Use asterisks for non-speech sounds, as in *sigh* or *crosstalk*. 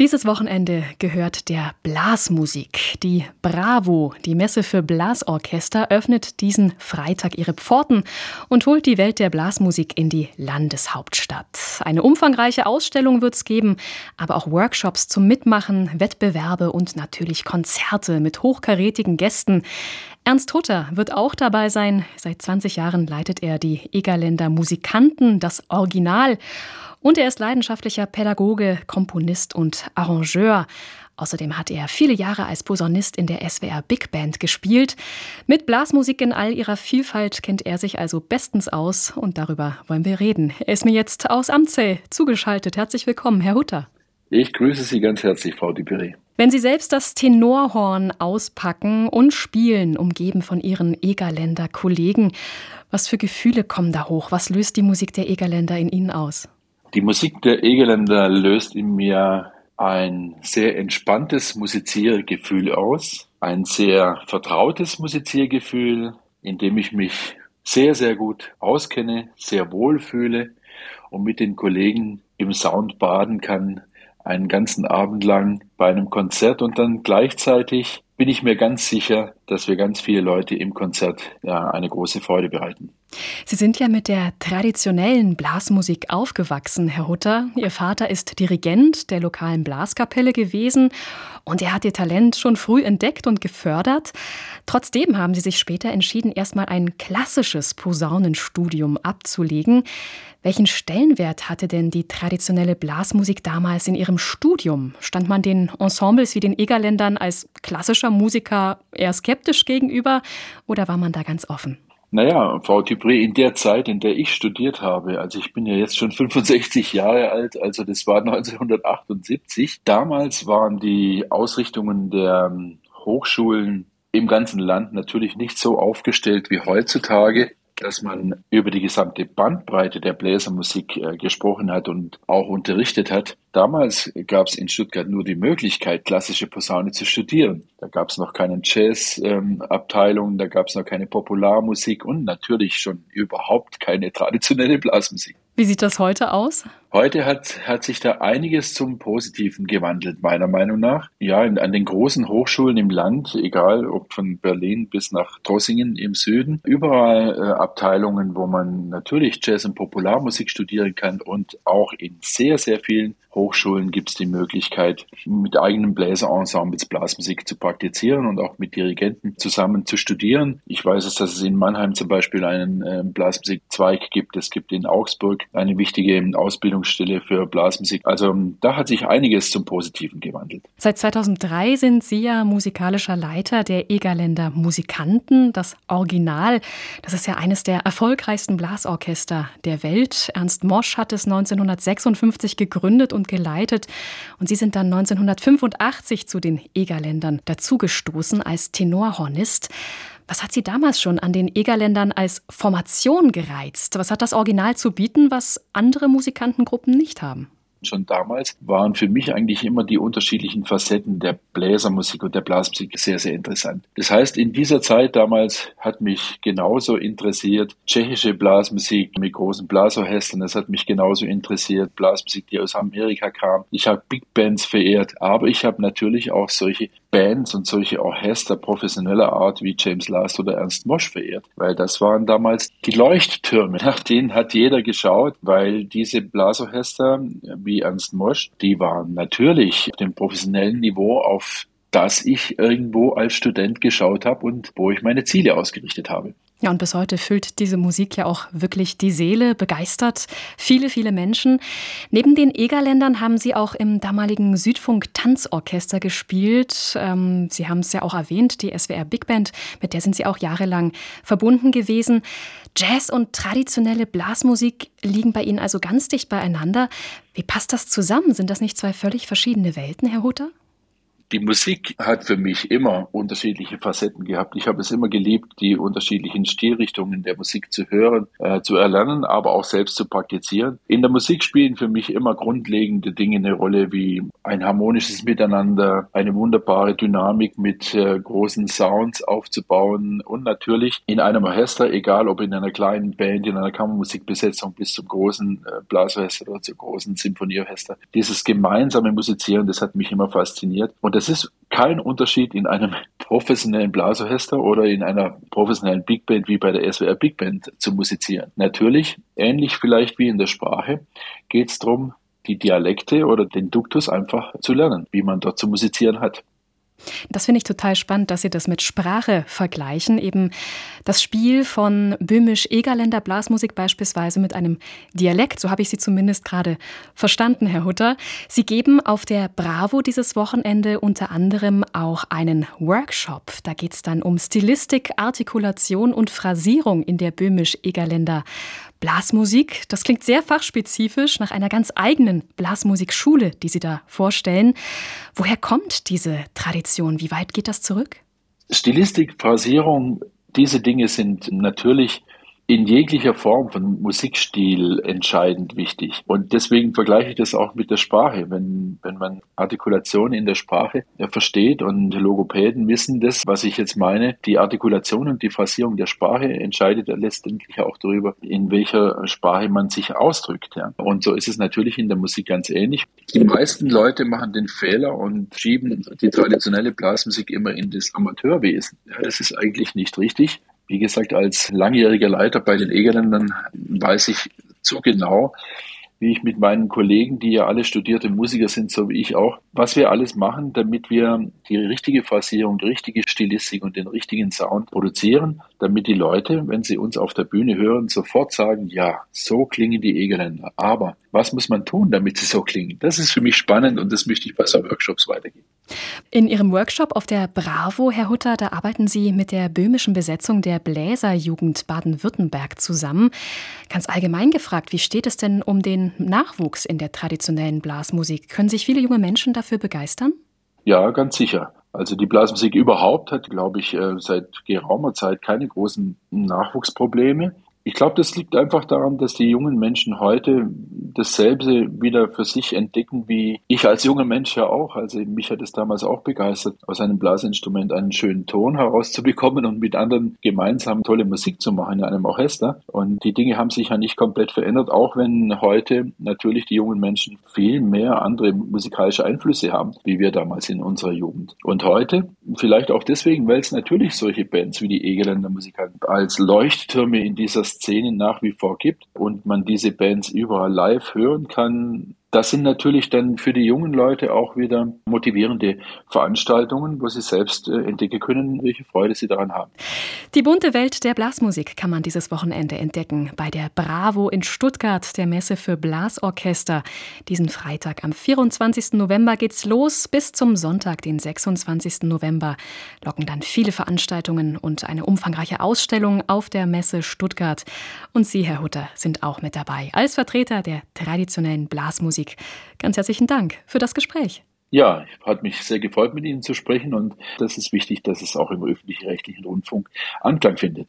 Dieses Wochenende gehört der Blasmusik. Die Bravo, die Messe für Blasorchester, öffnet diesen Freitag ihre Pforten und holt die Welt der Blasmusik in die Landeshauptstadt. Eine umfangreiche Ausstellung wird es geben, aber auch Workshops zum Mitmachen, Wettbewerbe und natürlich Konzerte mit hochkarätigen Gästen. Ernst Hutter wird auch dabei sein. Seit 20 Jahren leitet er die Egerländer Musikanten, das Original. Und er ist leidenschaftlicher Pädagoge, Komponist und Arrangeur. Außerdem hat er viele Jahre als Posaunist in der SWR Big Band gespielt. Mit Blasmusik in all ihrer Vielfalt kennt er sich also bestens aus und darüber wollen wir reden. Er ist mir jetzt aus Amzell zugeschaltet. Herzlich willkommen, Herr Hutter. Ich grüße Sie ganz herzlich, Frau Dupéré. Wenn Sie selbst das Tenorhorn auspacken und spielen, umgeben von Ihren Egerländer Kollegen, was für Gefühle kommen da hoch? Was löst die Musik der Egerländer in Ihnen aus? Die Musik der Egerländer löst in mir ein sehr entspanntes Musiziergefühl aus, ein sehr vertrautes Musiziergefühl, in dem ich mich sehr, sehr gut auskenne, sehr wohl fühle und mit den Kollegen im Sound baden kann, einen ganzen Abend lang bei einem Konzert und dann gleichzeitig bin ich mir ganz sicher, dass wir ganz viele Leute im Konzert ja, eine große Freude bereiten. Sie sind ja mit der traditionellen Blasmusik aufgewachsen, Herr Hutter. Ihr Vater ist Dirigent der lokalen Blaskapelle gewesen und er hat Ihr Talent schon früh entdeckt und gefördert. Trotzdem haben Sie sich später entschieden, erstmal ein klassisches Posaunenstudium abzulegen. Welchen Stellenwert hatte denn die traditionelle Blasmusik damals in Ihrem Studium? Stand man den Ensembles wie den Egerländern als klassischer Musiker eher skeptisch gegenüber oder war man da ganz offen? Naja, Frau Dupré, in der Zeit, in der ich studiert habe, also ich bin ja jetzt schon 65 Jahre alt, also das war *laughs* 1978. Damals waren die Ausrichtungen der ähm, Hochschulen im ganzen Land natürlich nicht so aufgestellt wie heutzutage dass man über die gesamte Bandbreite der Bläsermusik äh, gesprochen hat und auch unterrichtet hat. Damals gab es in Stuttgart nur die Möglichkeit, klassische Posaune zu studieren. Da gab es noch keine Jazz-Abteilung, ähm, da gab es noch keine Popularmusik und natürlich schon überhaupt keine traditionelle Blasmusik. Wie sieht das heute aus? Heute hat, hat sich da einiges zum Positiven gewandelt, meiner Meinung nach. Ja, in, an den großen Hochschulen im Land, egal ob von Berlin bis nach Trossingen im Süden, überall äh, Abteilungen, wo man natürlich Jazz und Popularmusik studieren kann und auch in sehr, sehr vielen Hochschulen gibt es die Möglichkeit, mit eigenen Bläserensembles Blasmusik zu praktizieren und auch mit Dirigenten zusammen zu studieren. Ich weiß es, dass es in Mannheim zum Beispiel einen äh, Blasmusikzweig gibt. Es gibt in Augsburg eine wichtige Ausbildungsstelle für Blasmusik. Also da hat sich einiges zum Positiven gewandelt. Seit 2003 sind Sie ja musikalischer Leiter der Egerländer Musikanten. Das Original, das ist ja eines der erfolgreichsten Blasorchester der Welt. Ernst Mosch hat es 1956 gegründet und geleitet. Und Sie sind dann 1985 zu den Egerländern dazugestoßen als Tenorhornist. Was hat Sie damals schon an den Egerländern als Formation gereizt? Was hat das Original zu bieten, was andere Musikantengruppen nicht haben? Schon damals waren für mich eigentlich immer die unterschiedlichen Facetten der Bläsermusik und der Blasmusik sehr, sehr interessant. Das heißt, in dieser Zeit damals hat mich genauso interessiert tschechische Blasmusik mit großen Blasorchestern. Das hat mich genauso interessiert, Blasmusik, die aus Amerika kam. Ich habe Big Bands verehrt, aber ich habe natürlich auch solche Bands und solche Orchester professioneller Art wie James Last oder Ernst Mosch verehrt, weil das waren damals die Leuchttürme. Nach denen hat jeder geschaut, weil diese Blasorchester wie Ernst Mosch, die waren natürlich auf dem professionellen Niveau auf das ich irgendwo als Student geschaut habe und wo ich meine Ziele ausgerichtet habe. Ja, und bis heute füllt diese Musik ja auch wirklich die Seele, begeistert viele, viele Menschen. Neben den Egerländern haben Sie auch im damaligen Südfunk Tanzorchester gespielt. Ähm, Sie haben es ja auch erwähnt, die SWR Big Band, mit der sind Sie auch jahrelang verbunden gewesen. Jazz und traditionelle Blasmusik liegen bei Ihnen also ganz dicht beieinander. Wie passt das zusammen? Sind das nicht zwei völlig verschiedene Welten, Herr Hutter? Die Musik hat für mich immer unterschiedliche Facetten gehabt. Ich habe es immer geliebt, die unterschiedlichen Stilrichtungen der Musik zu hören, äh, zu erlernen, aber auch selbst zu praktizieren. In der Musik spielen für mich immer grundlegende Dinge eine Rolle, wie ein harmonisches Miteinander, eine wunderbare Dynamik mit äh, großen Sounds aufzubauen und natürlich in einem Orchester, egal ob in einer kleinen Band, in einer Kammermusikbesetzung bis zum großen äh, Blasorchester oder zum großen Symphonieorchester, dieses gemeinsame Musizieren, das hat mich immer fasziniert. Und das ist kein Unterschied in einem *laughs* professionellen Blasorchester oder in einer professionellen Big Band wie bei der SWR Big Band zu musizieren. Natürlich, ähnlich vielleicht wie in der Sprache, geht es darum, die Dialekte oder den Duktus einfach zu lernen, wie man dort zu musizieren hat. Das finde ich total spannend, dass Sie das mit Sprache vergleichen. Eben das Spiel von böhmisch-egerländer Blasmusik beispielsweise mit einem Dialekt. So habe ich Sie zumindest gerade verstanden, Herr Hutter. Sie geben auf der Bravo dieses Wochenende unter anderem auch einen Workshop. Da geht es dann um Stilistik, Artikulation und Phrasierung in der böhmisch-egerländer Blasmusik, das klingt sehr fachspezifisch nach einer ganz eigenen Blasmusikschule, die Sie da vorstellen. Woher kommt diese Tradition? Wie weit geht das zurück? Stilistik, Phrasierung, diese Dinge sind natürlich in jeglicher Form von Musikstil entscheidend wichtig. Und deswegen vergleiche ich das auch mit der Sprache. Wenn, wenn man Artikulation in der Sprache versteht und Logopäden wissen das, was ich jetzt meine, die Artikulation und die Phrasierung der Sprache entscheidet letztendlich auch darüber, in welcher Sprache man sich ausdrückt. Ja. Und so ist es natürlich in der Musik ganz ähnlich. Die meisten Leute machen den Fehler und schieben die traditionelle Blasmusik immer in das Amateurwesen. Ja, das ist eigentlich nicht richtig. Wie gesagt, als langjähriger Leiter bei den Egerländern weiß ich zu genau, wie ich mit meinen Kollegen, die ja alle studierte Musiker sind, so wie ich auch, was wir alles machen, damit wir die richtige Phrasierung, die richtige Stilistik und den richtigen Sound produzieren, damit die Leute, wenn sie uns auf der Bühne hören, sofort sagen, ja, so klingen die Egerländer. Aber was muss man tun, damit sie so klingen? Das ist für mich spannend und das möchte ich bei so Workshops weitergeben. In Ihrem Workshop auf der Bravo, Herr Hutter, da arbeiten Sie mit der böhmischen Besetzung der Bläserjugend Baden-Württemberg zusammen. Ganz allgemein gefragt, wie steht es denn um den Nachwuchs in der traditionellen Blasmusik? Können sich viele junge Menschen dafür begeistern? Ja, ganz sicher. Also die Blasmusik überhaupt hat, glaube ich, äh, seit geraumer Zeit keine großen Nachwuchsprobleme. Ich glaube, das liegt einfach daran, dass die jungen Menschen heute dasselbe wieder für sich entdecken, wie ich als junger Mensch ja auch. Also mich hat es damals auch begeistert, aus einem Blasinstrument einen schönen Ton herauszubekommen und mit anderen gemeinsam tolle Musik zu machen in einem Orchester. Und die Dinge haben sich ja nicht komplett verändert, auch wenn heute natürlich die jungen Menschen viel mehr andere musikalische Einflüsse haben, wie wir damals in unserer Jugend. Und heute, vielleicht auch deswegen, weil es natürlich solche Bands wie die Egeländer Musikanten als Leuchttürme in dieser Szene nach wie vor gibt und man diese Bands überall live hören kann, das sind natürlich dann für die jungen Leute auch wieder motivierende Veranstaltungen, wo sie selbst äh, entdecken können, welche Freude sie daran haben. Die bunte Welt der Blasmusik kann man dieses Wochenende entdecken bei der Bravo in Stuttgart, der Messe für Blasorchester. Diesen Freitag am 24. November geht's los. Bis zum Sonntag, den 26. November, locken dann viele Veranstaltungen und eine umfangreiche Ausstellung auf der Messe Stuttgart. Und Sie, Herr Hutter, sind auch mit dabei als Vertreter der traditionellen Blasmusik. Musik. Ganz herzlichen Dank für das Gespräch. Ja, hat mich sehr gefreut, mit Ihnen zu sprechen und das ist wichtig, dass es auch im öffentlich-rechtlichen Rundfunk Anklang findet.